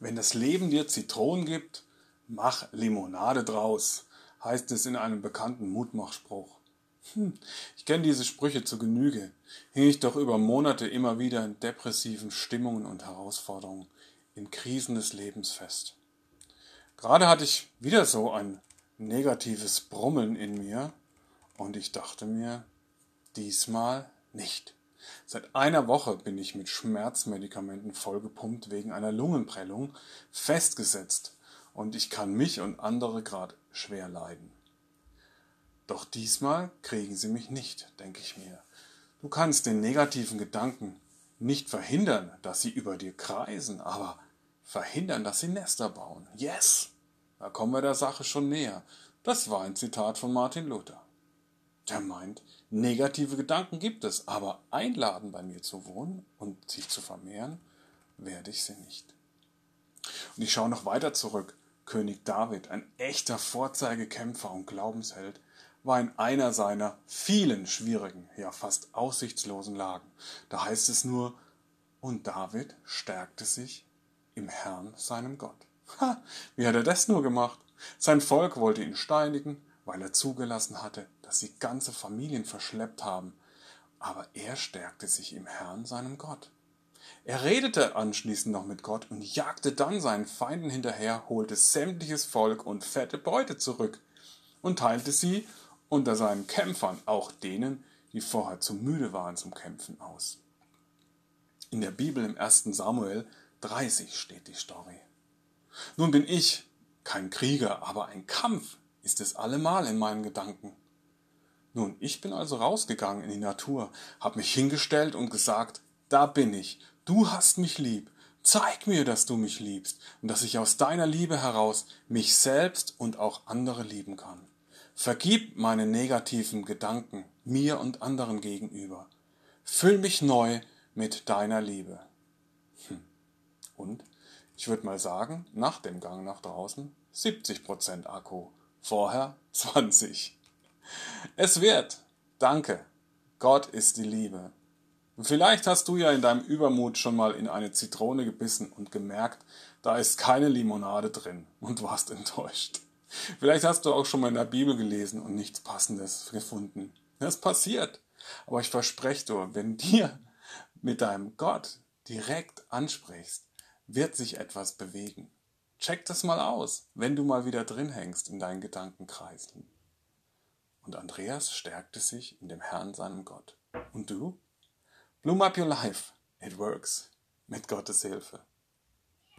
Wenn das Leben dir Zitronen gibt, mach Limonade draus, heißt es in einem bekannten Mutmachspruch. Hm, ich kenne diese Sprüche zu Genüge, hing ich doch über Monate immer wieder in depressiven Stimmungen und Herausforderungen, in Krisen des Lebens fest. Gerade hatte ich wieder so ein negatives Brummeln in mir und ich dachte mir, diesmal nicht. Seit einer Woche bin ich mit Schmerzmedikamenten vollgepumpt wegen einer Lungenprellung festgesetzt und ich kann mich und andere gerade schwer leiden. Doch diesmal kriegen sie mich nicht, denke ich mir. Du kannst den negativen Gedanken nicht verhindern, dass sie über dir kreisen, aber verhindern, dass sie Nester bauen. Yes! Da kommen wir der Sache schon näher. Das war ein Zitat von Martin Luther. Der meint, negative Gedanken gibt es, aber einladen bei mir zu wohnen und sich zu vermehren, werde ich sie nicht. Und ich schaue noch weiter zurück. König David, ein echter Vorzeigekämpfer und Glaubensheld, war in einer seiner vielen schwierigen, ja fast aussichtslosen Lagen. Da heißt es nur, und David stärkte sich im Herrn, seinem Gott. Ha, wie hat er das nur gemacht? Sein Volk wollte ihn steinigen, weil er zugelassen hatte, dass sie ganze Familien verschleppt haben, aber er stärkte sich im Herrn, seinem Gott. Er redete anschließend noch mit Gott und jagte dann seinen Feinden hinterher, holte sämtliches Volk und fette Beute zurück und teilte sie unter seinen Kämpfern, auch denen, die vorher zu müde waren zum Kämpfen, aus. In der Bibel im 1. Samuel 30 steht die Story. Nun bin ich kein Krieger, aber ein Kampf ist es allemal in meinen Gedanken. Nun, ich bin also rausgegangen in die Natur, hab mich hingestellt und gesagt, da bin ich, du hast mich lieb, zeig mir, dass du mich liebst und dass ich aus deiner Liebe heraus mich selbst und auch andere lieben kann. Vergib meine negativen Gedanken mir und anderen gegenüber. Füll mich neu mit deiner Liebe. Hm. Und ich würde mal sagen, nach dem Gang nach draußen 70% Akku, vorher 20. Es wird. Danke. Gott ist die Liebe. Und vielleicht hast du ja in deinem Übermut schon mal in eine Zitrone gebissen und gemerkt, da ist keine Limonade drin und warst enttäuscht. Vielleicht hast du auch schon mal in der Bibel gelesen und nichts Passendes gefunden. Das passiert. Aber ich verspreche dir, wenn dir mit deinem Gott direkt ansprichst, wird sich etwas bewegen. Check das mal aus, wenn du mal wieder drin hängst in deinen Gedankenkreisen. Und Andreas stärkte sich in dem Herrn seinem Gott. Und du? Bloom up your life. It works. Mit Gottes Hilfe.